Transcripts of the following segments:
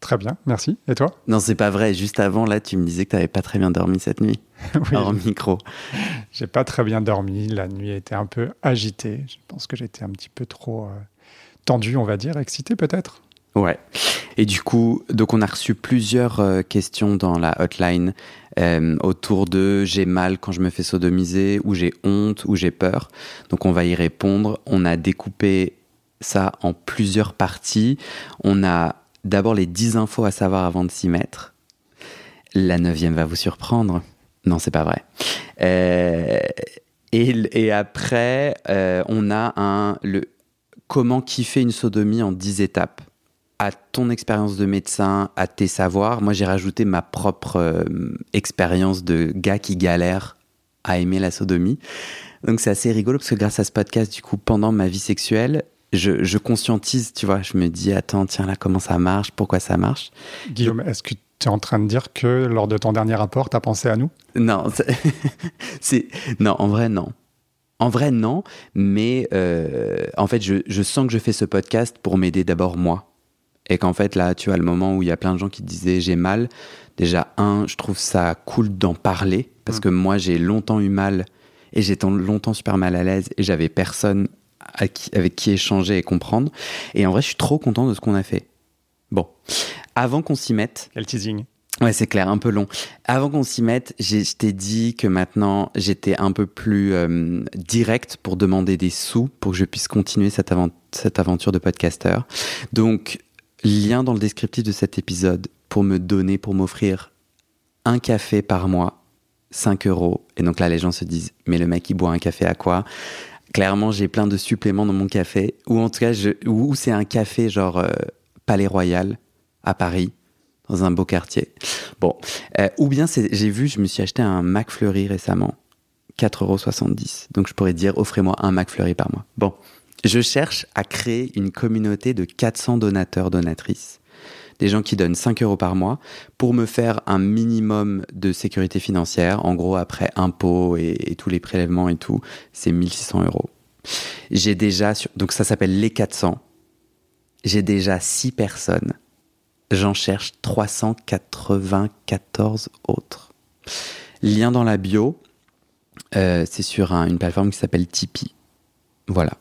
Très bien, merci. Et toi? Non, c'est pas vrai. Juste avant, là, tu me disais que tu n'avais pas très bien dormi cette nuit. oui. Hors micro. J'ai pas très bien dormi. La nuit était un peu agitée. Je pense que j'étais un petit peu trop euh, tendu, on va dire, excité peut-être? Ouais. Et du coup, donc on a reçu plusieurs euh, questions dans la hotline euh, autour de j'ai mal quand je me fais sodomiser, ou j'ai honte, ou j'ai peur. Donc on va y répondre. On a découpé ça en plusieurs parties. On a d'abord les 10 infos à savoir avant de s'y mettre. La neuvième va vous surprendre. Non, c'est pas vrai. Euh, et, après, euh, on a un le comment kiffer une sodomie en 10 étapes. À ton expérience de médecin, à tes savoirs, moi j'ai rajouté ma propre euh, expérience de gars qui galère à aimer la sodomie. Donc c'est assez rigolo parce que grâce à ce podcast, du coup, pendant ma vie sexuelle, je, je, conscientise, tu vois, je me dis, attends, tiens là, comment ça marche, pourquoi ça marche? Guillaume, est-ce que tu es en train de dire que lors de ton dernier rapport, tu as pensé à nous? Non, c'est non, en vrai, non. En vrai, non, mais euh, en fait, je, je, sens que je fais ce podcast pour m'aider d'abord moi. Et qu'en fait, là, tu vois, le moment où il y a plein de gens qui disaient j'ai mal, déjà, un, je trouve ça cool d'en parler, parce mmh. que moi, j'ai longtemps eu mal, et j'étais longtemps super mal à l'aise, et j'avais personne avec qui échanger et comprendre. Et en vrai, je suis trop content de ce qu'on a fait. Bon, avant qu'on s'y mette. Quel teasing. Ouais, c'est clair, un peu long. Avant qu'on s'y mette, je t'ai dit que maintenant j'étais un peu plus euh, direct pour demander des sous pour que je puisse continuer cette, cette aventure de podcasteur. Donc, lien dans le descriptif de cet épisode pour me donner, pour m'offrir un café par mois, 5 euros. Et donc là, les gens se disent, mais le mec, il boit un café à quoi? Clairement, j'ai plein de suppléments dans mon café. Ou en tout cas, je, c'est un café genre euh, Palais Royal à Paris, dans un beau quartier. Bon. Euh, ou bien, j'ai vu, je me suis acheté un McFlurry récemment. 4,70€. Donc je pourrais dire, offrez-moi un McFlurry par mois. Bon. Je cherche à créer une communauté de 400 donateurs, donatrices des gens qui donnent 5 euros par mois pour me faire un minimum de sécurité financière. En gros, après impôts et, tous les prélèvements et tout, c'est 1600 euros. J'ai déjà, donc ça s'appelle les 400. J'ai déjà 6 personnes. J'en cherche 394 autres. Lien dans la bio, euh, c'est sur une plateforme qui s'appelle Tipeee. Voilà.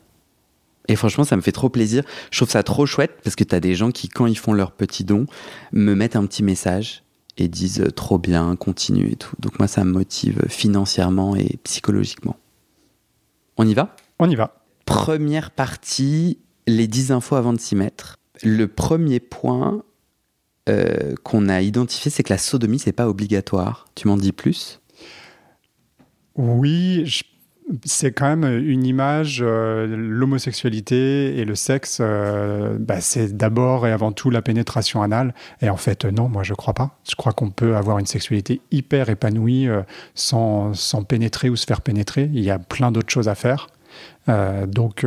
Et franchement, ça me fait trop plaisir. Je trouve ça trop chouette parce que tu as des gens qui, quand ils font leur petit don, me mettent un petit message et disent euh, trop bien, continue et tout. Donc moi, ça me motive financièrement et psychologiquement. On y va? On y va. Première partie, les 10 infos avant de s'y mettre. Le premier point euh, qu'on a identifié, c'est que la sodomie, c'est pas obligatoire. Tu m'en dis plus? Oui, je c'est quand même une image, euh, l'homosexualité et le sexe, euh, bah, c'est d'abord et avant tout la pénétration anale. Et en fait, non, moi je crois pas. Je crois qu'on peut avoir une sexualité hyper épanouie euh, sans, sans, pénétrer ou se faire pénétrer. Il y a plein d'autres choses à faire. donc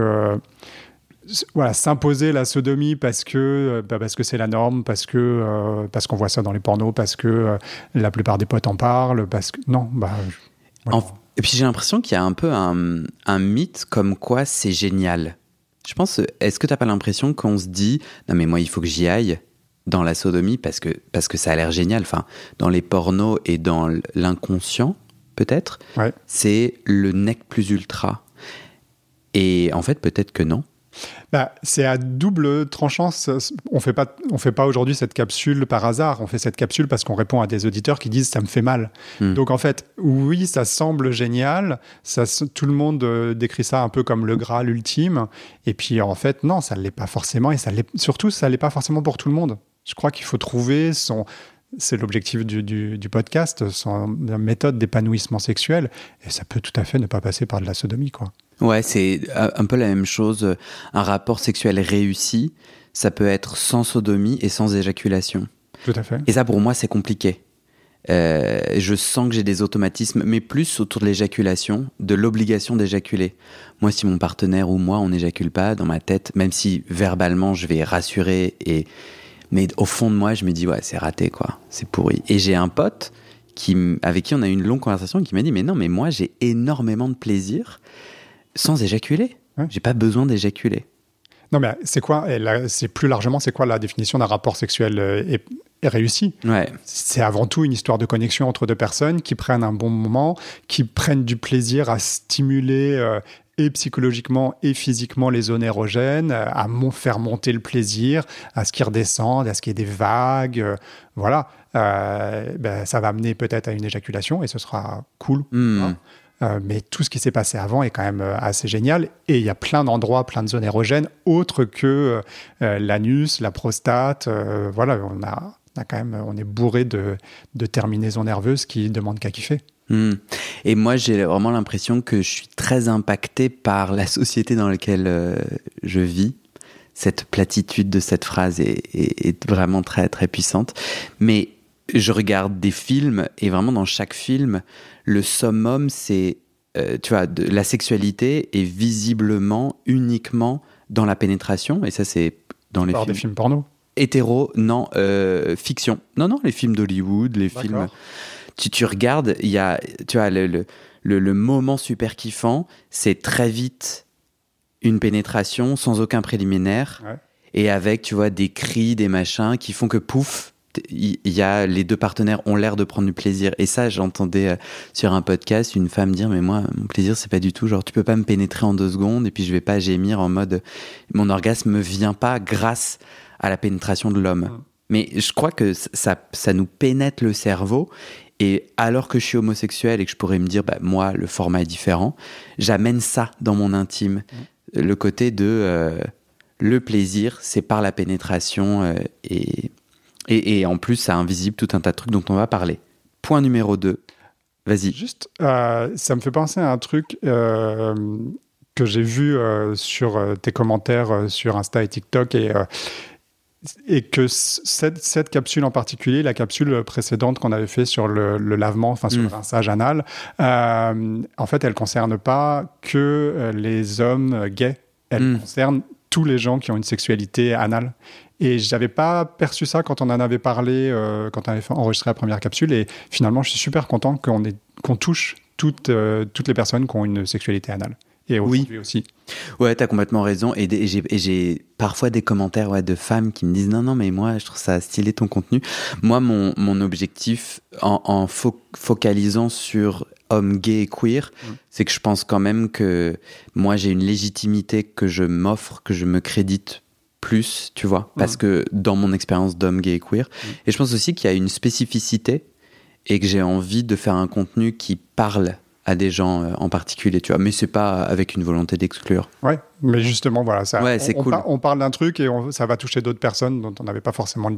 voilà, s'imposer la sodomie parce que bah, parce que c'est la norme, parce que parce qu'on voit ça dans les pornos, parce que la plupart des potes en parlent, parce que non, bah. Et puis j'ai l'impression qu'il y a un peu un, mythe comme quoi c'est génial. Je pense, est-ce que tu n'as pas l'impression qu'on se dit, non mais moi il faut que j'y aille dans la sodomie parce que, parce que ça a l'air génial, enfin, dans les pornos et dans l'inconscient, peut-être, c'est le nec plus ultra. Et en fait, peut-être que non. Bah, c'est à double tranchant. On fait pas, on fait pas aujourd'hui cette capsule par hasard. On fait cette capsule parce qu'on répond à des auditeurs qui disent ça me fait mal. Hmm. Donc en fait, oui, ça semble génial. Ça, tout le monde euh, décrit ça un peu comme le Graal ultime. Et puis en fait, non, ça l'est pas forcément. Et ça surtout, ça l'est pas forcément pour tout le monde. Je crois qu'il faut trouver son c'est l'objectif du, du, podcast, son méthode d'épanouissement sexuel, et ça peut tout à fait ne pas passer par de la sodomie, quoi. Ouais, c'est un peu la même chose. Un rapport sexuel réussi, ça peut être sans sodomie et sans éjaculation. Tout à fait. Et ça, pour moi, c'est compliqué. Euh, je sens que j'ai des automatismes, mais plus autour de l'éjaculation, de l'obligation d'éjaculer. Moi, si mon partenaire ou moi, on n'éjacule pas dans ma tête, même si verbalement, je vais rassurer, et... mais au fond de moi, je me dis, ouais, c'est raté, quoi. C'est pourri. Et j'ai un pote qui, avec qui on a eu une longue conversation et qui m'a dit, mais non, mais moi, j'ai énormément de plaisir sans éjaculer. J'ai pas besoin d'éjaculer. Non, mais c'est quoi, c'est plus largement, c'est quoi la définition d'un rapport sexuel euh, réussi? Ouais. C'est avant tout une histoire de connexion entre deux personnes qui prennent un bon moment, qui prennent du plaisir à stimuler euh, et psychologiquement et physiquement les zones érogènes, à faire monter le plaisir, à ce qu'il redescende, à ce qu'il y ait des vagues. Euh, voilà. Ben, ça va amener peut-être à une éjaculation et ce sera cool. Hmm. Hein. Euh, mais tout ce qui s'est passé avant est quand même euh, assez génial. Et il y a plein d'endroits, plein de zones érogènes, autres que euh, l'anus, la prostate. voilà, on a, quand même, on est bourré de, terminaisons nerveuses qui demandent qu'à kiffer. Hmm. Et moi, j'ai vraiment l'impression que je suis très impacté par la société dans laquelle je vis. Cette platitude de cette phrase est, est, vraiment très très puissante. Mais je regarde des films et vraiment dans chaque film, le summum, c'est, euh, tu vois, de, la sexualité est visiblement uniquement dans la pénétration, et ça c'est dans les films. des films porno? Hétéro, non, euh, fiction. Non, non, les films d'Hollywood, les films... Tu, tu regardes, il y a, tu vois, le, le, le, moment super kiffant, c'est très vite une pénétration sans aucun préliminaire, et avec, tu vois, des cris, des machins qui font que pouf, il y a les deux partenaires ont l'air de prendre du plaisir et ça j'entendais euh, sur un podcast une femme dire mais moi mon plaisir c'est pas du tout genre tu peux pas me pénétrer en deux secondes et puis je vais pas gémir en mode mon orgasme me vient pas grâce à la pénétration de l'homme mmh. mais je crois que ça ça nous pénètre le cerveau et alors que je suis homosexuel et que je pourrais me dire bah moi le format est différent j'amène ça dans mon intime mmh. le côté de euh, le plaisir c'est par la pénétration euh, et et, en plus, ça invisible tout un tas de trucs dont on va parler. Point numéro 2. Vas-y. Juste, euh, ça me fait penser à un truc euh, que j'ai vu euh, sur tes commentaires sur Insta et TikTok et, et que cette, cette, capsule en particulier, la capsule précédente qu'on avait fait sur le, lavement, enfin sur le mm. rinçage anal, en fait, elle concerne pas que les hommes gays. Elle mm. concerne tous les gens qui ont une sexualité anale. Et je n'avais pas perçu ça quand on en avait parlé, euh, quand on avait enregistré la première capsule. Et finalement, je suis super content qu'on qu'on touche toutes, euh, toutes les personnes qui ont une sexualité anale. Et oui. aussi. Ouais, tu as complètement raison. Et, j'ai parfois des commentaires ouais, de femmes qui me disent non, non, mais moi, je trouve ça stylé ton contenu. Moi, mon, mon objectif en, en focalisant sur hommes gays et queer, mmh. c'est que je pense quand même que moi, j'ai une légitimité que je m'offre, que je me crédite plus, tu vois, parce mm. que dans mon expérience d'homme gay et queer. Mm. Et je pense aussi qu'il y a une spécificité et que j'ai envie de faire un contenu qui parle à des gens euh, en particulier, tu vois, mais c'est pas avec une volonté d'exclure. Ouais, mais justement, voilà, ça, ouais, c'est cool. on, parle d'un truc et ça va toucher d'autres personnes dont on n'avait pas forcément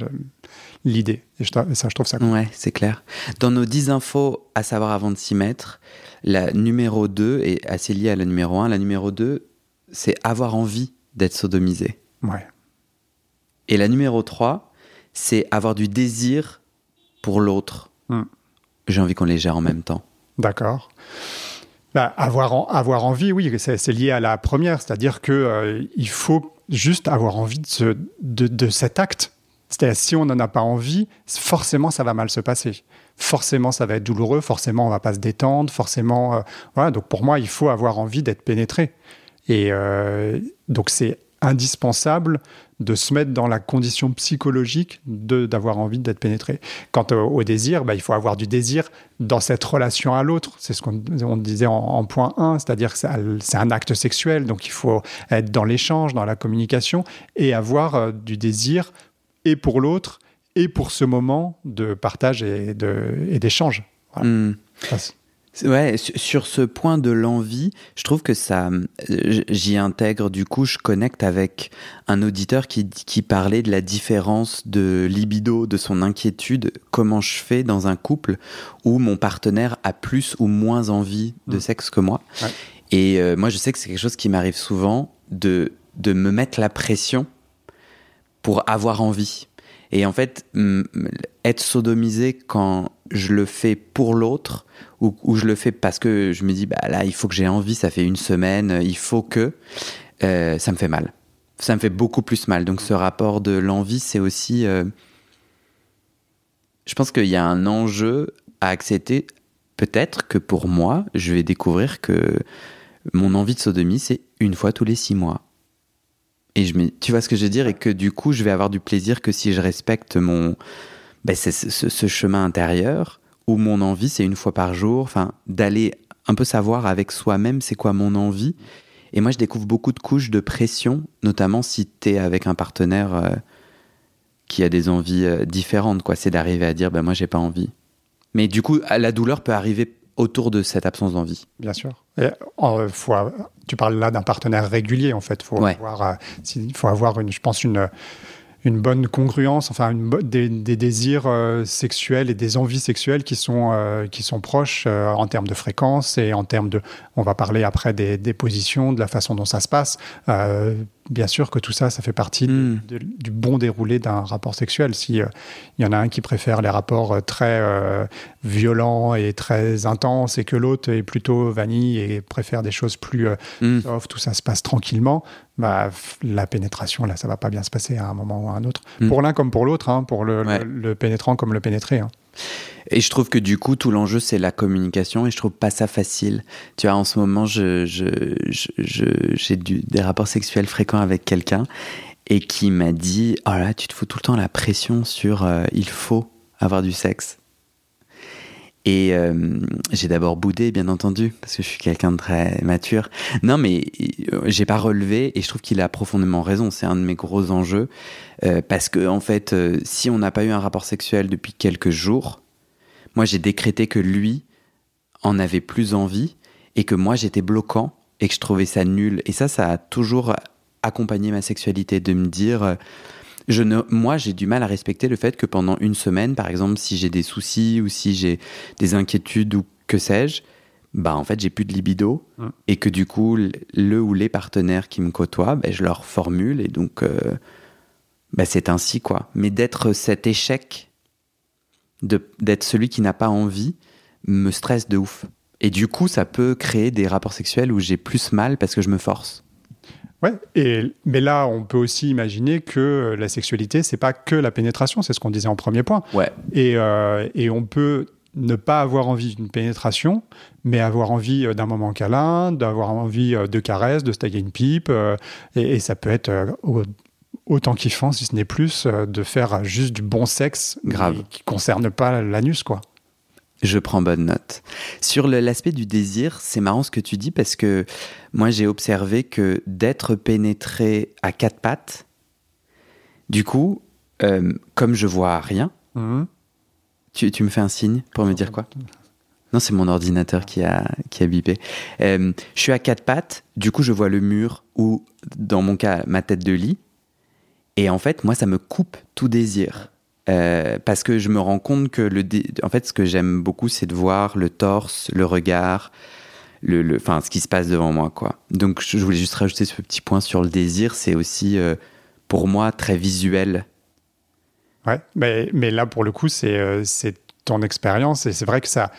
l'idée. Et, ça, je trouve ça cool. Ouais, c'est clair. Dans nos 10 infos à savoir avant de s'y mettre, la numéro 2 est assez liée à la numéro 1. La numéro 2, c'est avoir envie d'être sodomisé. Ouais. Et la numéro 3, c'est avoir du désir pour l'autre. Hmm. J'ai envie qu'on les gère en même temps. D'accord. Bah, avoir, avoir envie, oui, c'est lié à la première, c'est-à-dire que euh, il faut juste avoir envie de, ce, de, cet acte. C'est-à-dire si on n'en a pas envie, forcément ça va mal se passer. Forcément ça va être douloureux, forcément on va pas se détendre, forcément euh, voilà. Donc pour moi il faut avoir envie d'être pénétré. Et euh, donc c'est indispensable de se mettre dans la condition psychologique d'avoir envie d'être pénétré. Quant au, désir, bah, il faut avoir du désir dans cette relation à l'autre. C'est ce qu'on disait en, point 1, c'est-à-dire que c'est un acte sexuel, donc il faut être dans l'échange, dans la communication, et avoir euh, du désir et pour l'autre, et pour ce moment de partage et d'échange. Hmm. Ouais, sur ce point de l'envie, je trouve que ça, j'y intègre, du coup, je connecte avec un auditeur qui, qui parlait de la différence de libido, de son inquiétude, comment je fais dans un couple où mon partenaire a plus ou moins envie de mm. sexe que moi. Et euh, moi, je sais que c'est quelque chose qui m'arrive souvent de, de me mettre la pression pour avoir envie. Et en fait, être sodomisé quand je le fais pour l'autre ou, je le fais parce que je me dis, bah là, il faut que j'ai envie, ça fait une semaine, il faut que, euh, ça me fait mal. Ça me fait beaucoup plus mal. Donc ce rapport de l'envie, c'est aussi... Euh, je pense qu'il y a un enjeu à accepter. Peut-être que pour moi, je vais découvrir que mon envie de sodomie, c'est une fois tous les six mois. Et je tu vois ce que je veux dire Et que du coup, je vais avoir du plaisir que si je respecte mon, ben, ce, ce, chemin intérieur où mon envie, c'est une fois par jour, enfin, d'aller un peu savoir avec soi-même c'est quoi mon envie. Et moi, je découvre beaucoup de couches de pression, notamment si tu es avec un partenaire euh, qui a des envies euh, différentes, quoi. C'est d'arriver à dire, ben moi, j'ai pas envie. Mais du coup, la douleur peut arriver autour de cette absence d'envie. Bien sûr. Et, euh, faut, tu parles là d'un partenaire régulier, en fait. Il faut avoir, une, je pense, une une bonne congruence, enfin une des, désirs euh, sexuels et des envies sexuelles qui sont, euh, qui sont proches euh, en termes de fréquence et en termes de, on va parler après des, des positions, de la façon dont ça se passe bien sûr que tout ça, ça fait partie hmm. du bon déroulé d'un rapport sexuel. Si il y en a un qui préfère les rapports très violents et très intenses et que l'autre est plutôt vanille et préfère des choses plus hmm. soft, tout ça se passe tranquillement, bah, la pénétration, là, ça va pas bien se passer à un moment ou à un autre. Hmm. Pour l'un comme pour l'autre, hein, pour le, pénétrant comme le pénétré. Hein. Et je trouve que du coup, tout l'enjeu, c'est la communication et je trouve pas ça facile. Tu vois, en ce moment, j'ai des rapports sexuels fréquents avec quelqu'un et qui m'a dit Oh là, tu te fous tout le temps la pression sur euh, il faut avoir du sexe. Et euh, j'ai d'abord boudé, bien entendu, parce que je suis quelqu'un de très mature. Non, mais euh, j'ai pas relevé, et je trouve qu'il a profondément raison. C'est un de mes gros enjeux, euh, parce que en fait, si on n'a pas eu un rapport sexuel depuis quelques jours, moi j'ai décrété que lui en avait plus envie, et que moi j'étais bloquant, et que je trouvais ça nul. Et ça, ça a toujours accompagné ma sexualité, de me dire je ne, moi, j'ai du mal à respecter le fait que pendant une semaine, par exemple, si j'ai des soucis ou si j'ai des inquiétudes ou que sais-je, bah en fait j'ai plus de libido et que du coup le ou les partenaires qui me côtoient, bah, je leur formule et donc euh, bah, c'est ainsi quoi. Mais d'être cet échec, d'être celui qui n'a pas envie, me stresse de ouf. Et du coup ça peut créer des rapports sexuels où j'ai plus mal parce que je me force. Ouais, et, mais là, on peut aussi imaginer que la sexualité, c'est pas que la pénétration, c'est ce qu'on disait en premier point. Ouais. Et, euh, et on peut ne pas avoir envie d'une pénétration, mais avoir envie euh, d'un moment câlin, d'avoir envie euh, de caresses, de se tailler une pipe, et, ça peut être autant kiffant, si ce n'est plus, de faire juste du bon sexe, Grave. qui concerne pas l'anus, quoi. Je prends bonne note. Sur l'aspect du désir, c'est marrant ce que tu dis parce que moi j'ai observé que d'être pénétré à quatre pattes, du coup, euh, comme je vois rien, mhm. tu, me fais un signe pour me dire quoi? Non, c'est mon ordinateur qui a, qui a bipé. Euh, je suis à quatre pattes, du coup je vois le mur ou, dans mon cas, ma tête de lit. Et en fait, moi, ça me coupe tout désir. Euh, parce que je me rends compte que le en fait ce que j'aime beaucoup c'est de voir le torse, le regard, le, enfin ce qui se passe devant moi quoi. Donc je voulais juste rajouter ce petit point sur le désir, c'est aussi euh, pour moi très visuel. Ouais, mais, mais là pour le coup c'est euh, c'est ton expérience et c'est vrai que ça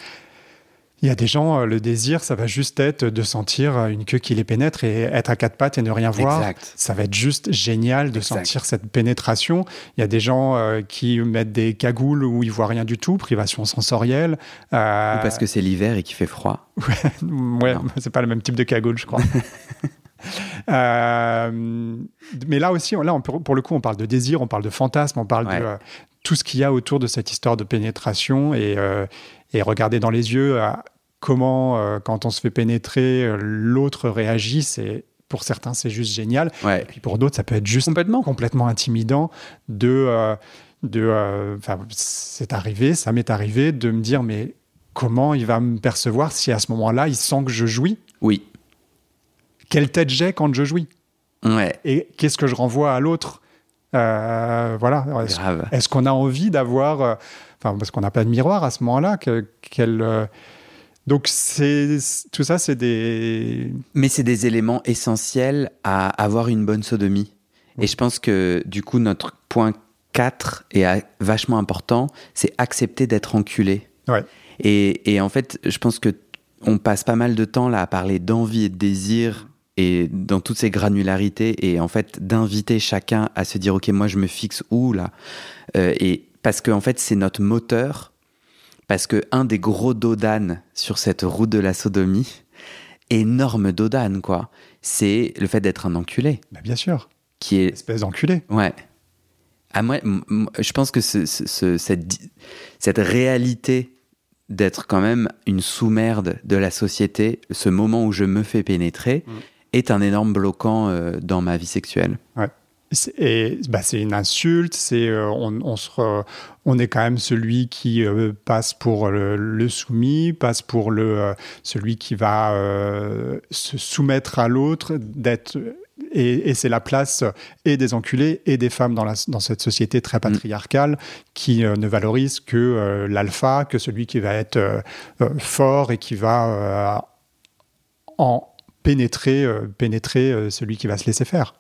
il y a des gens, euh, le désir, ça va juste être de sentir euh, une queue qui les pénètre et être à quatre pattes et ne rien voir. Ça va être juste génial de sentir cette pénétration. Il y a des gens euh, qui mettent des cagoules où ils voient rien du tout, privation sensorielle. Ou parce que c'est l'hiver et qu'il fait froid. ouais, c'est pas le même type de cagoule, je crois. mais là aussi, là, pour le coup, on parle de désir, on parle de fantasme, on parle de tout ce qu'il y a autour de cette histoire de pénétration et, et regarder dans les yeux comment, euh, quand on se fait pénétrer, euh, l'autre réagit. C'est pour certains, c'est juste génial. Et puis pour d'autres, ça peut être juste complètement, complètement intimidant de. Euh, de c'est arrivé, ça m'est arrivé de me dire, mais comment il va me percevoir si à ce moment-là, il sent que je jouis? Oui. Quelle tête j'ai quand je jouis? Ouais. Et qu'est-ce que je renvoie à l'autre? Euh, Voilà. Est-ce qu'on a envie d'avoir. euh, Enfin, parce qu'on n'a pas de miroir à ce moment-là. Que, quel, euh, donc, c'est, tout ça, c'est des. Mais c'est des éléments essentiels à avoir une bonne sodomie. Et je pense que du coup, notre point 4 est à- vachement important, c'est accepter d'être enculé. Ouais. Et, et en fait, je pense que on passe pas mal de temps là à parler d'envie et de désir et dans toutes ces granularités et en fait d'inviter chacun à se dire ok moi je me fixe où là? Euh, et parce que en fait c'est notre moteur parce que un des gros dodanes sur cette route de la sodomie énorme dodane quoi c'est le fait d'être un enculé Bah, bien sûr. qui est Espèce d'enculé. Ouais. Ah, moi, je pense que ce- ce- ce- cette, cette réalité d'être quand même une sous-merde de la société, ce moment où je me fais pénétrer, Mm. Est un énorme bloquant euh, dans ma vie sexuelle. C'est- Et bah, c'est une insulte, c'est euh, on, on, se re- on est quand même celui qui euh, passe pour le, le soumis, passe pour le, celui qui va se soumettre à l'autre, d'être et, et c'est la place et des enculés et des femmes dans, la, dans cette société très patriarcale qui euh, ne valorise que euh, l'alpha, que celui qui va être euh, fort et qui va en pénétrer, euh, pénétrer euh, celui qui va se laisser faire.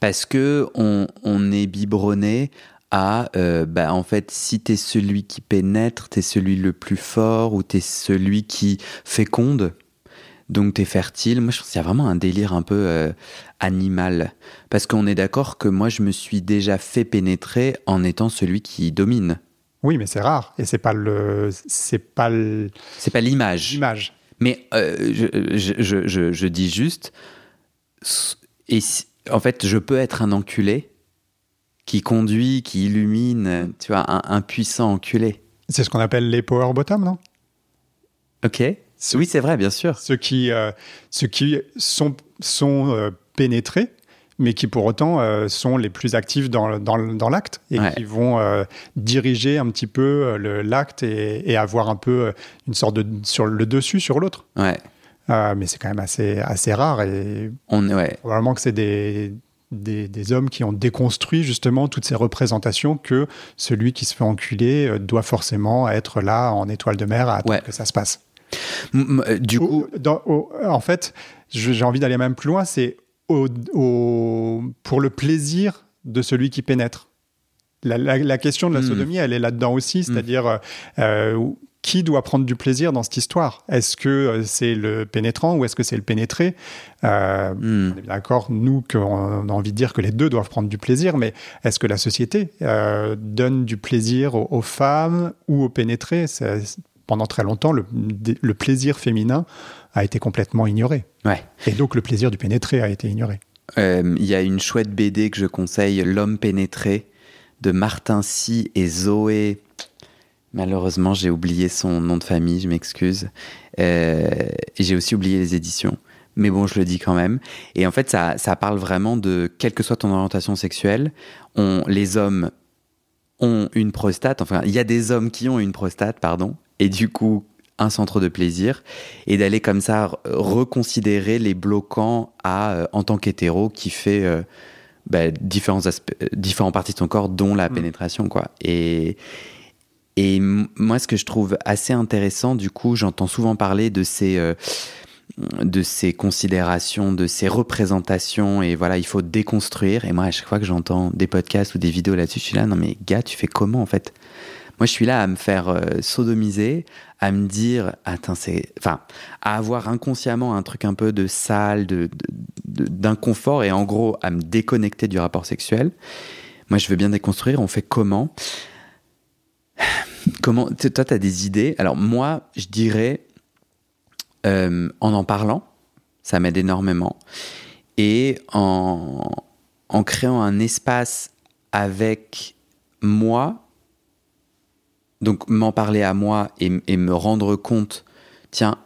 Parce que on, on est biberonné à, euh, bah, en fait, si t'es celui qui pénètre, t'es celui le plus fort ou t'es celui qui féconde, donc t'es fertile. Moi, je pense qu'il y a vraiment un délire un peu animal. Parce qu'on est d'accord que moi, je me suis déjà fait pénétrer en étant celui qui domine. Oui, mais c'est rare et c'est pas le, c'est pas le- C'est pas l'image. l'image. Mais euh, je, je- je- je- dis juste, et si- en fait, je peux être un enculé qui conduit, qui illumine, tu vois, un, un puissant enculé. C'est ce qu'on appelle les power bottom, non? Ok Oui, c'est vrai, bien sûr. Ceux qui, euh, ceux qui sont, sont euh, pénétrés, mais qui pour autant euh, sont les plus actifs dans, dans, dans l'acte et Ouais. qui vont euh, diriger un petit peu euh, le- l'acte et, et avoir un peu euh, une sorte de sur le dessus sur l'autre. Ouais. Mais c'est quand même assez, assez rare et On, ouais. probablement que c'est des, des, des hommes qui ont déconstruit justement toutes ces représentations que celui qui se fait enculer doit forcément être là en étoile de mer à attendre que ça se passe. M- Du coup, dans- au- en fait, j'ai envie d'aller même plus loin, c'est au- au- pour le plaisir de celui qui pénètre. La, la- la question de la Mm. sodomie, elle est là-dedans aussi, c'est-à-dire euh, qui doit prendre du plaisir dans cette histoire? Est-ce que euh, c'est le pénétrant ou est-ce que c'est le pénétré? Euh, hmm, On est bien d'accord, nous, qu'on a envie de dire que les deux doivent prendre du plaisir, mais est-ce que la société euh, donne du plaisir aux, aux femmes ou aux pénétrés? Pendant très longtemps, le, le plaisir féminin a été complètement ignoré. ouais. Et donc le plaisir du pénétré a été ignoré. Euh, Il y a une chouette BD que je conseille, L'homme pénétré, de Martin Sy et Zoé. Malheureusement, j'ai oublié son nom de famille, je m'excuse. Euh, j'ai aussi oublié les éditions. Mais bon, je le dis quand même. Et en fait, ça, ça parle vraiment de, quelle que soit ton orientation sexuelle, on, les hommes ont une prostate. Enfin, il y a des hommes qui ont une prostate, pardon. Et du coup, un centre de plaisir. Et d'aller comme ça re- reconsidérer les bloquants à, euh, en tant qu'hétéro qui fait euh, bah, différents, aspects, euh, différents parties de son corps, dont la Mm. pénétration. Quoi. Et, et moi, ce que je trouve assez intéressant, du coup, j'entends souvent parler de ces, euh, de ces considérations, de ces représentations, et voilà, il faut déconstruire. Et moi, à chaque fois que j'entends des podcasts ou des vidéos là-dessus, je suis là, non mais gars, tu fais comment en fait? Moi, je suis là à me faire euh, sodomiser, à me dire, attends, c'est, enfin, à avoir inconsciemment un truc un peu de sale, de, de- de- d'inconfort, et en gros, à me déconnecter du rapport sexuel. Moi, je veux bien déconstruire. On fait comment? Comment Toi, tu as des idées? Alors, moi, je dirais euh, en en parlant, ça m'aide énormément. Et en, en créant un espace avec moi, donc m'en parler à moi et, et me rendre compte, tiens,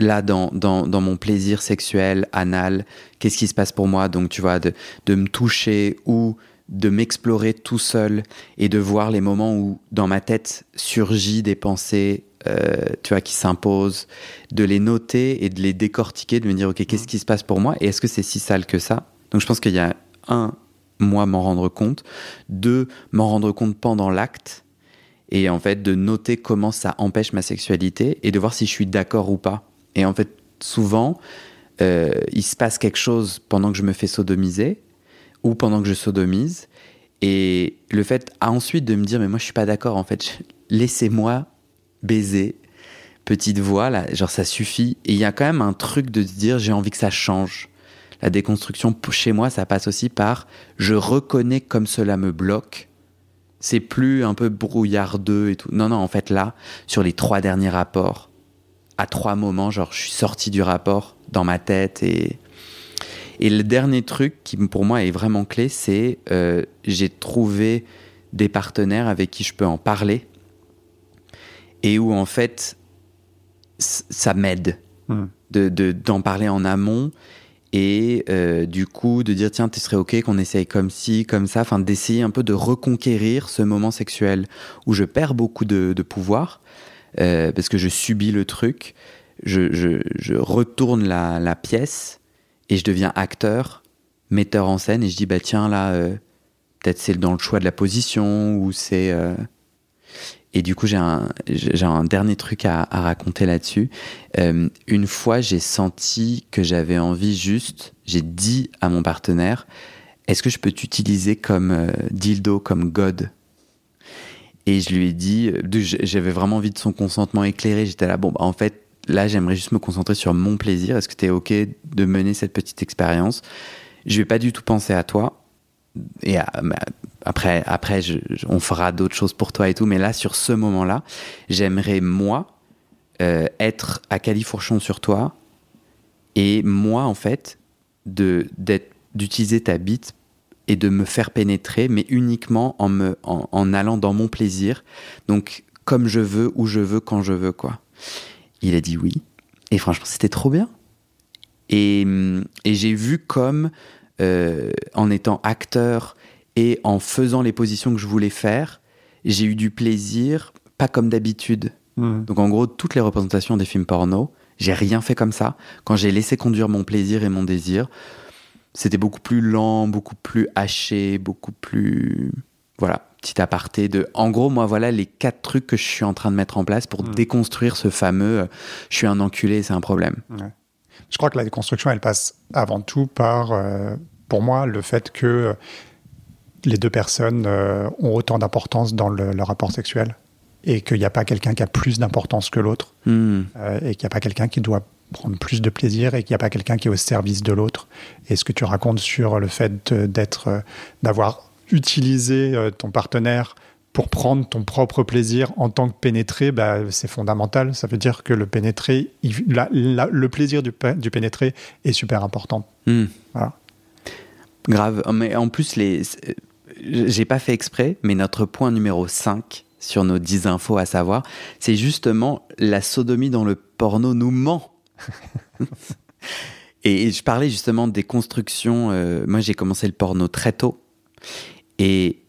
là, dans, dans, dans mon plaisir sexuel, anal, qu'est-ce qui se passe pour moi? Donc, tu vois, de, de me toucher ou de m'explorer tout seul et de voir les moments où dans ma tête surgit des pensées tu vois, qui s'imposent, de les noter et de les décortiquer, de me dire, OK, qu'est-ce qui se passe pour moi? Et est-ce que c'est si sale que ça? Donc je pense qu'il y a un, moi, m'en rendre compte, deux, m'en rendre compte pendant l'acte et en fait de noter comment ça empêche ma sexualité et de voir si je suis d'accord ou pas. Et en fait, souvent, euh, il se passe quelque chose pendant que je me fais sodomiser ou pendant que je sodomise. Et le fait ensuite de me dire, mais moi je suis pas d'accord, en fait, laissez-moi baiser, petite voix, là, genre ça suffit. Et il y a quand même un truc de se dire, j'ai envie que ça change. La déconstruction chez moi, ça passe aussi par je reconnais comme cela me bloque. C'est plus un peu brouillardeux et tout. Non, non, en fait, là, sur les trois derniers rapports, à trois moments, genre, je suis sorti du rapport dans ma tête et. Et le dernier truc qui pour moi est vraiment clé, c'est euh, j'ai trouvé des partenaires avec qui je peux en parler et où en fait ça m'aide de d'en parler en amont et euh, du coup de dire tiens tu serais ok qu'on essaye comme ci comme ça. Enfin d'essayer un peu de reconquérir ce moment sexuel où je perds beaucoup de, pouvoir euh, parce que je subis le truc. Je, je, retourne la, la, pièce et je deviens acteur metteur en scène. Et je dis bah tiens là euh, peut-être c'est dans le choix de la position ou c'est et du coup, j'ai un, dernier truc à, raconter là-dessus. Euh, une fois, j'ai senti que j'avais envie juste, j'ai dit à mon partenaire, est-ce que je peux t'utiliser comme euh, dildo, comme God? Et je lui ai dit, j'avais vraiment envie de son consentement éclairé. J'étais là, bon, bah, en fait, là, j'aimerais juste me concentrer sur mon plaisir. Est-ce que tu es OK de mener cette petite expérience? Je vais pas du tout penser à toi. Et à, après, après on fera d'autres choses pour toi et tout. Mais là, sur ce moment-là, j'aimerais, moi, euh, être à califourchon sur toi et moi, en fait, d'utiliser ta bite et de me faire pénétrer, mais uniquement en, me, en, allant dans mon plaisir. Donc, comme je veux, où je veux, quand je veux, quoi. Il a dit oui. Et franchement, c'était trop bien. Et, et j'ai vu comme, euh, en étant acteur et en faisant les positions que je voulais faire, j'ai eu du plaisir, pas comme d'habitude. Donc en gros, toutes les représentations des films porno, j'ai rien fait comme ça. Quand j'ai laissé conduire mon plaisir et mon désir, c'était beaucoup plus lent, beaucoup plus haché, beaucoup plus... Voilà, petit aparté de... En gros, moi, voilà les quatre trucs que je suis en train de mettre en place pour déconstruire ce fameux euh, je suis un enculé, c'est un problème. Je crois que la déconstruction, elle passe avant tout par, euh, pour moi, le fait que les deux personnes euh, ont autant d'importance dans le, rapport sexuel et qu'il n'y a pas quelqu'un qui a plus d'importance que l'autre hmm. euh, et qu'il n'y a pas quelqu'un qui doit prendre plus de plaisir et qu'il n'y a pas quelqu'un qui est au service de l'autre. Et ce que tu racontes sur le fait d'être, d'avoir utilisé ton partenaire pour prendre ton propre plaisir en tant que pénétré, bah, c'est fondamental. Ça veut dire que le pénétré, le plaisir du, du pénétré est super important. Hmm. Grave. Mais en plus, les, j'ai pas fait exprès, mais notre point numéro 5 sur nos 10 infos à savoir, c'est justement la sodomie dans le porno nous ment. et je parlais justement des constructions. Euh, moi, j'ai commencé le porno très tôt. Et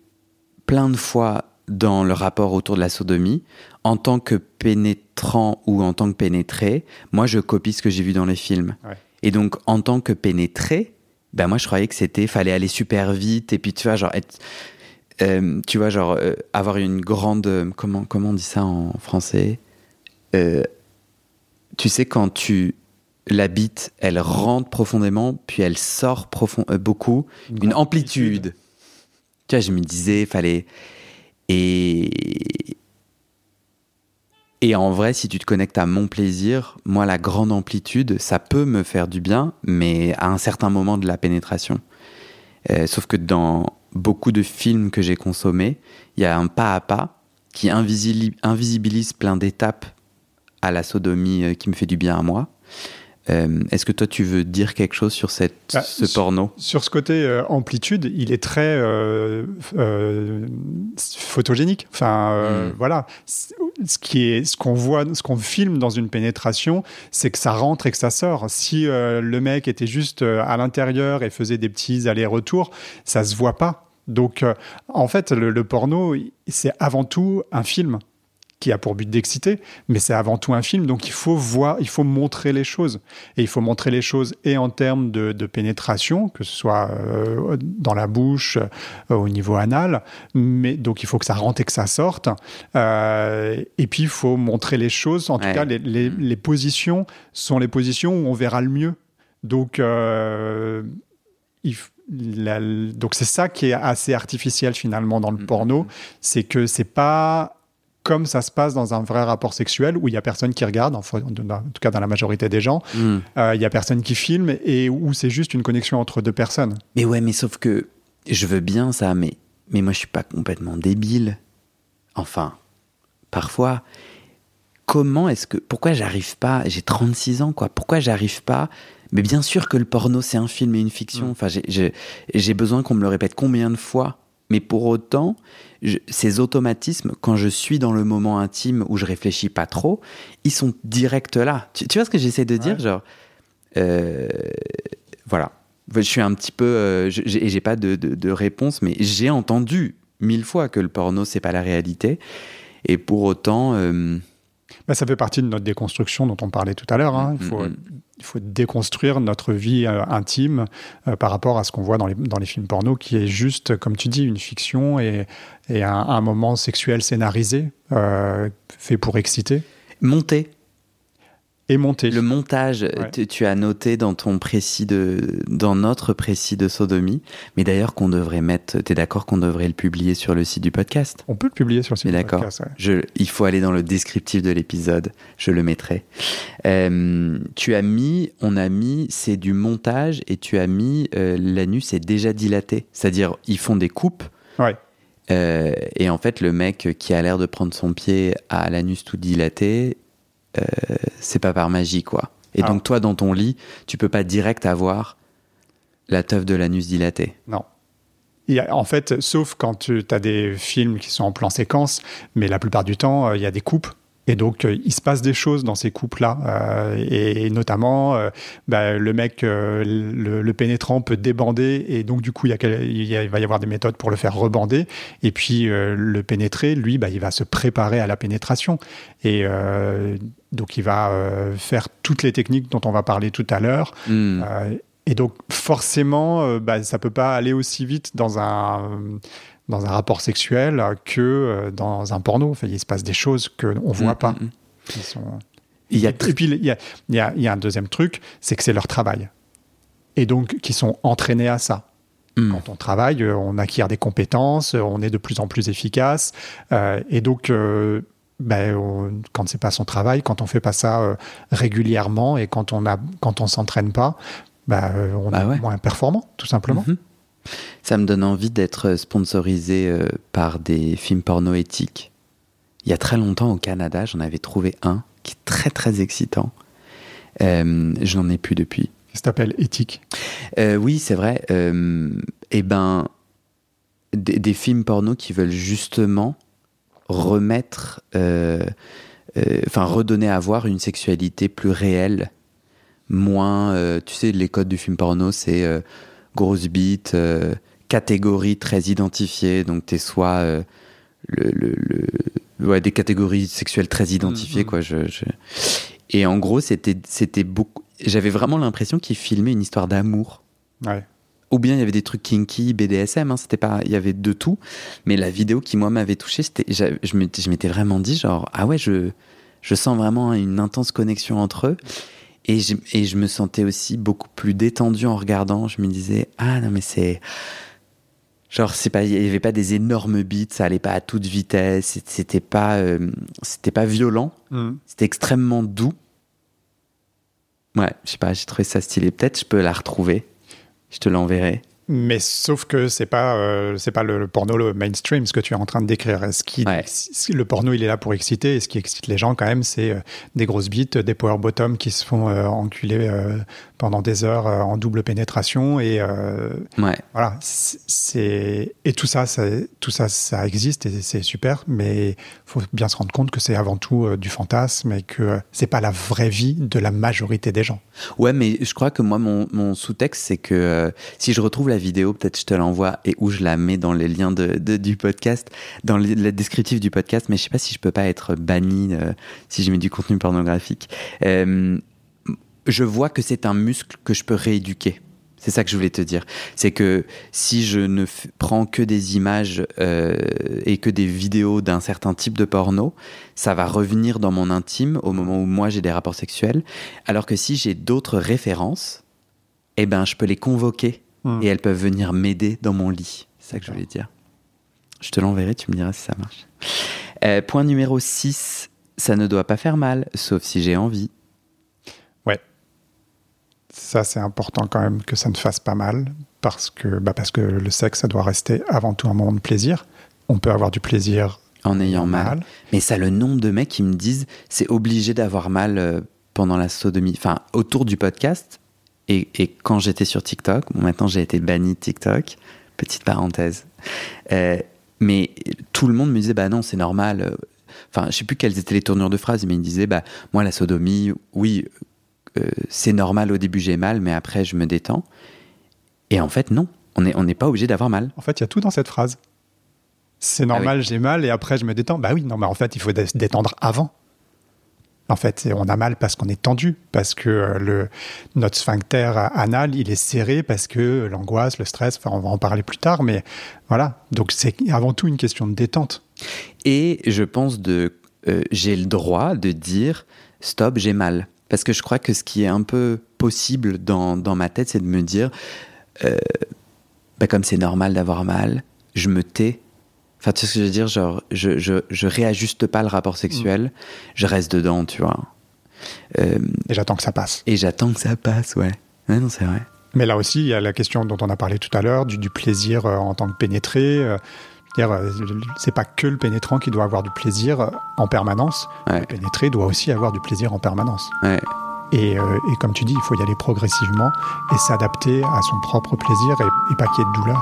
plein de fois dans le rapport autour de la sodomie, en tant que pénétrant ou en tant que pénétré, moi, je copie ce que j'ai vu dans les films. Et donc, en tant que pénétré, ben moi je croyais que c'était fallait aller super vite et puis tu vois genre être euh, tu vois genre euh, avoir une grande euh, comment comment on dit ça en français? Tu sais quand tu la bite elle rentre profondément puis elle sort profond beaucoup. Une, amplitude. tu vois je me disais fallait et et en vrai, si tu te connectes à mon plaisir, moi, la grande amplitude, ça peut me faire du bien, mais à un certain moment de la pénétration. Euh, sauf que dans beaucoup de films que j'ai consommés, il y a un pas à pas qui invisibilise plein d'étapes à la sodomie euh, qui me fait du bien à moi. Euh, est-ce que toi, tu veux dire quelque chose sur cette, bah, ce porno? Sur ce côté euh, amplitude, il est très euh, photogénique. Enfin, hmm. voilà. Ce qui est, ce qu'on voit, ce qu'on filme dans une pénétration, c'est que ça rentre et que ça sort. Si le mec était juste à l'intérieur et faisait des petits allers-retours, ça se voit pas. Donc, en fait, le porno, c'est avant tout un film qui a pour but d'exciter, mais c'est avant tout un film, donc il faut voir, il faut montrer les choses. Et il faut montrer les choses et en termes de, pénétration, que ce soit euh, dans la bouche, euh, au niveau anal, mais donc il faut que ça rentre et que ça sorte. Euh, et puis il faut montrer les choses, en tout cas les, les, positions sont les positions où on verra le mieux. Donc, il, donc c'est ça qui est assez artificiel finalement dans le mm, porno, mm, mm. c'est que c'est pas comme ça se passe dans un vrai rapport sexuel où il y a personne qui regarde, en, tout cas dans la majorité des gens, euh, il y a personne qui filme et où c'est juste une connexion entre deux personnes. Mais ouais, mais sauf que je veux bien ça, mais mais moi je suis pas complètement débile. Enfin, parfois, comment est-ce que pourquoi j'arrive pas J'ai 36 ans quoi. Pourquoi j'arrive pas mais bien sûr que le porno, c'est un film et une fiction. Mm. Enfin, j'ai besoin qu'on me le répète combien de fois. Mais pour autant, ces automatismes, quand je suis dans le moment intime où je réfléchis pas trop, ils sont directs là. Tu, vois ce que j'essaie de dire Genre, euh, voilà. Je suis un petit peu. Euh, et j'ai pas de, de, réponse, mais j'ai entendu mille fois que le porno, c'est pas la réalité. Et pour autant. Euh, bah, ça fait partie de notre déconstruction dont on parlait tout à l'heure. Hein. Il faut mm, mm, il faut déconstruire notre vie euh, intime euh, par rapport à ce qu'on voit dans les, dans les films porno, qui est juste, comme tu dis, une fiction et, et un, moment sexuel scénarisé, euh, fait pour exciter. Monter et monter. Le montage, tu, as noté dans ton précis de, dans notre précis de sodomie, mais d'ailleurs qu'on devrait mettre, tu es d'accord qu'on devrait le publier sur le site du podcast? On peut le publier sur le site du podcast. Je, il faut aller dans le descriptif de l'épisode, je le mettrai. Euh, tu as mis, on a mis, c'est du montage et tu as mis, euh, l'anus est déjà dilaté, c'est-à-dire ils font des coupes. Ouais. Euh, et en fait, le mec qui a l'air de prendre son pied à l'anus tout dilaté, euh, c'est pas par magie, quoi. Et donc, toi, dans ton lit, tu peux pas direct avoir la teuf de l'anus dilaté. Non. en fait, sauf quand tu as des films qui sont en plan séquence, mais la plupart du temps, euh, il y a des coupes et donc, euh, il se passe des choses dans ces couples-là. Euh, et, notamment, euh, bah, le mec, le, pénétrant peut débander. Et donc, du coup, il, y a, il, va y avoir des méthodes pour le faire rebander. Et puis, le pénétré, lui, bah, il va se préparer à la pénétration. Et donc, il va faire toutes les techniques dont on va parler tout à l'heure. Hmm. et donc, forcément, bah, ça peut pas aller aussi vite dans un dans un rapport sexuel que euh, dans un porno. Enfin, il se passe des choses qu'on ne voit mm, pas. Mm, mm. Il y a... Et puis, il y a, il y, a, il y a un deuxième truc, c'est que c'est leur travail. Et donc, qui sont entraînés à ça. Quand on travaille, euh, on acquiert des compétences, euh, on est de plus en plus efficace. et donc, ben, on, quand c'est pas son travail, quand on fait pas ça régulièrement et quand on a, quand on s'entraîne pas, ben, on bah est moins performant, tout simplement. Ça me donne envie d'être sponsorisé euh, par des films porno éthiques. Il y a très longtemps au Canada, j'en avais trouvé un qui est très très excitant. Euh, je n'en ai plus depuis. Ça s'appelle Éthique. Euh, oui, c'est vrai. eh ben, des, films porno qui veulent justement remettre, enfin redonner à voir une sexualité plus réelle, moins, tu sais, les codes du film porno, c'est grosse bite, euh, catégorie très identifiée. Donc, tu es soit euh, le, ouais, des catégories sexuelles très identifiées, mm, mm. quoi. Je, Et en gros, c'était, c'était beaucoup. J'avais vraiment l'impression qu'il filmait une histoire d'amour. Ou bien il y avait des trucs kinky, BDSM, hein, c'était pas, il y avait de tout. Mais la vidéo qui moi m'avait touché, c'était, je m'étais vraiment dit genre ah ouais je, je sens vraiment une intense connexion entre eux. Et je, et je me sentais aussi beaucoup plus détendu en regardant. Je me disais, ah non, mais c'est. Genre, c'est pas, il n'y avait pas des énormes beats, ça allait pas à toute vitesse, c'était pas, euh, c'était pas violent, mm. c'était extrêmement doux. Ouais, je sais pas, j'ai trouvé ça stylé. Peut-être je peux la retrouver, je te l'enverrai. Mais sauf que c'est pas euh, c'est pas le, porno le mainstream ce que tu es en train de décrire. Ce qui le porno il est là pour exciter et ce qui excite les gens quand même c'est euh, des grosses bites, des power bottom qui se font euh, enculer pendant des heures en double pénétration et voilà c'est et tout ça, ça, tout ça ça existe et c'est super mais faut bien se rendre compte que c'est avant tout du fantasme et que c'est pas la vraie vie de la majorité des gens. Ouais mais je crois que moi mon, mon sous-texte c'est que si je retrouve la vidéo, peut-être je te l'envoie et où je la mets dans les liens de, du podcast, dans le, descriptif du podcast, mais je sais pas si je peux pas être banni euh, si je mets du contenu pornographique. Euh, je vois que c'est un muscle que je peux rééduquer. C'est ça que je voulais te dire. C'est que si je ne prends que des images euh, et que des vidéos d'un certain type de porno, ça va revenir dans mon intime au moment où moi j'ai des rapports sexuels. Alors que si j'ai d'autres références, eh ben je peux les convoquer et elles peuvent venir m'aider dans mon lit. C'est ça que je voulais dire. Je te l'enverrai, tu me diras si ça marche. Euh, point numéro 6, ça ne doit pas faire mal, sauf si j'ai envie. Ça, c'est important quand même que ça ne fasse pas mal, parce que, bah parce que le sexe, ça doit rester avant tout un moment de plaisir. On peut avoir du plaisir en ayant mal. Mais ça, le nombre de mecs qui me disent, c'est obligé d'avoir mal euh, pendant la sodomie. Enfin, autour du podcast, et, et quand j'étais sur TikTok, bon, maintenant j'ai été banni de TikTok, petite parenthèse. Euh, mais tout le monde me disait, bah non, c'est normal. Enfin, je sais plus quelles étaient les tournures de phrases, mais il me disait, bah, moi, la sodomie, oui, euh, c'est normal au début j'ai mal, mais après je me détends. Et en fait, non, on n'est on pas obligé d'avoir mal. En fait, il y a tout dans cette phrase. C'est ah normal, j'ai mal, et après je me détends. Bah oui, non, mais en fait, il faut se détendre avant. En fait, on a mal parce qu'on est tendu, parce que euh, le, notre sphincter anal, il est serré, parce que l'angoisse, le stress, enfin, on va en parler plus tard, mais voilà. Donc, c'est avant tout une question de détente. Et je pense de, euh, j'ai le droit de dire, stop, j'ai mal. Parce que je crois que ce qui est un peu possible dans, dans ma tête, c'est de me dire, euh, bah comme c'est normal d'avoir mal, je me tais. Enfin, tu sais ce que je veux dire Genre, je, je, je réajuste pas le rapport sexuel, mm. je reste dedans, tu vois. Euh, et j'attends que ça passe. Et j'attends que ça passe, ouais. Ouais, non, c'est vrai. Mais là aussi, il y a la question dont on a parlé tout à l'heure, du, du, plaisir euh, en tant que pénétré. Euh, c'est pas que le pénétrant qui doit avoir du plaisir en permanence. Le pénétré doit aussi avoir du plaisir en permanence. Et, et, comme tu dis, il faut y aller progressivement et s'adapter à son propre plaisir et, et pas qu'il y ait de douleur.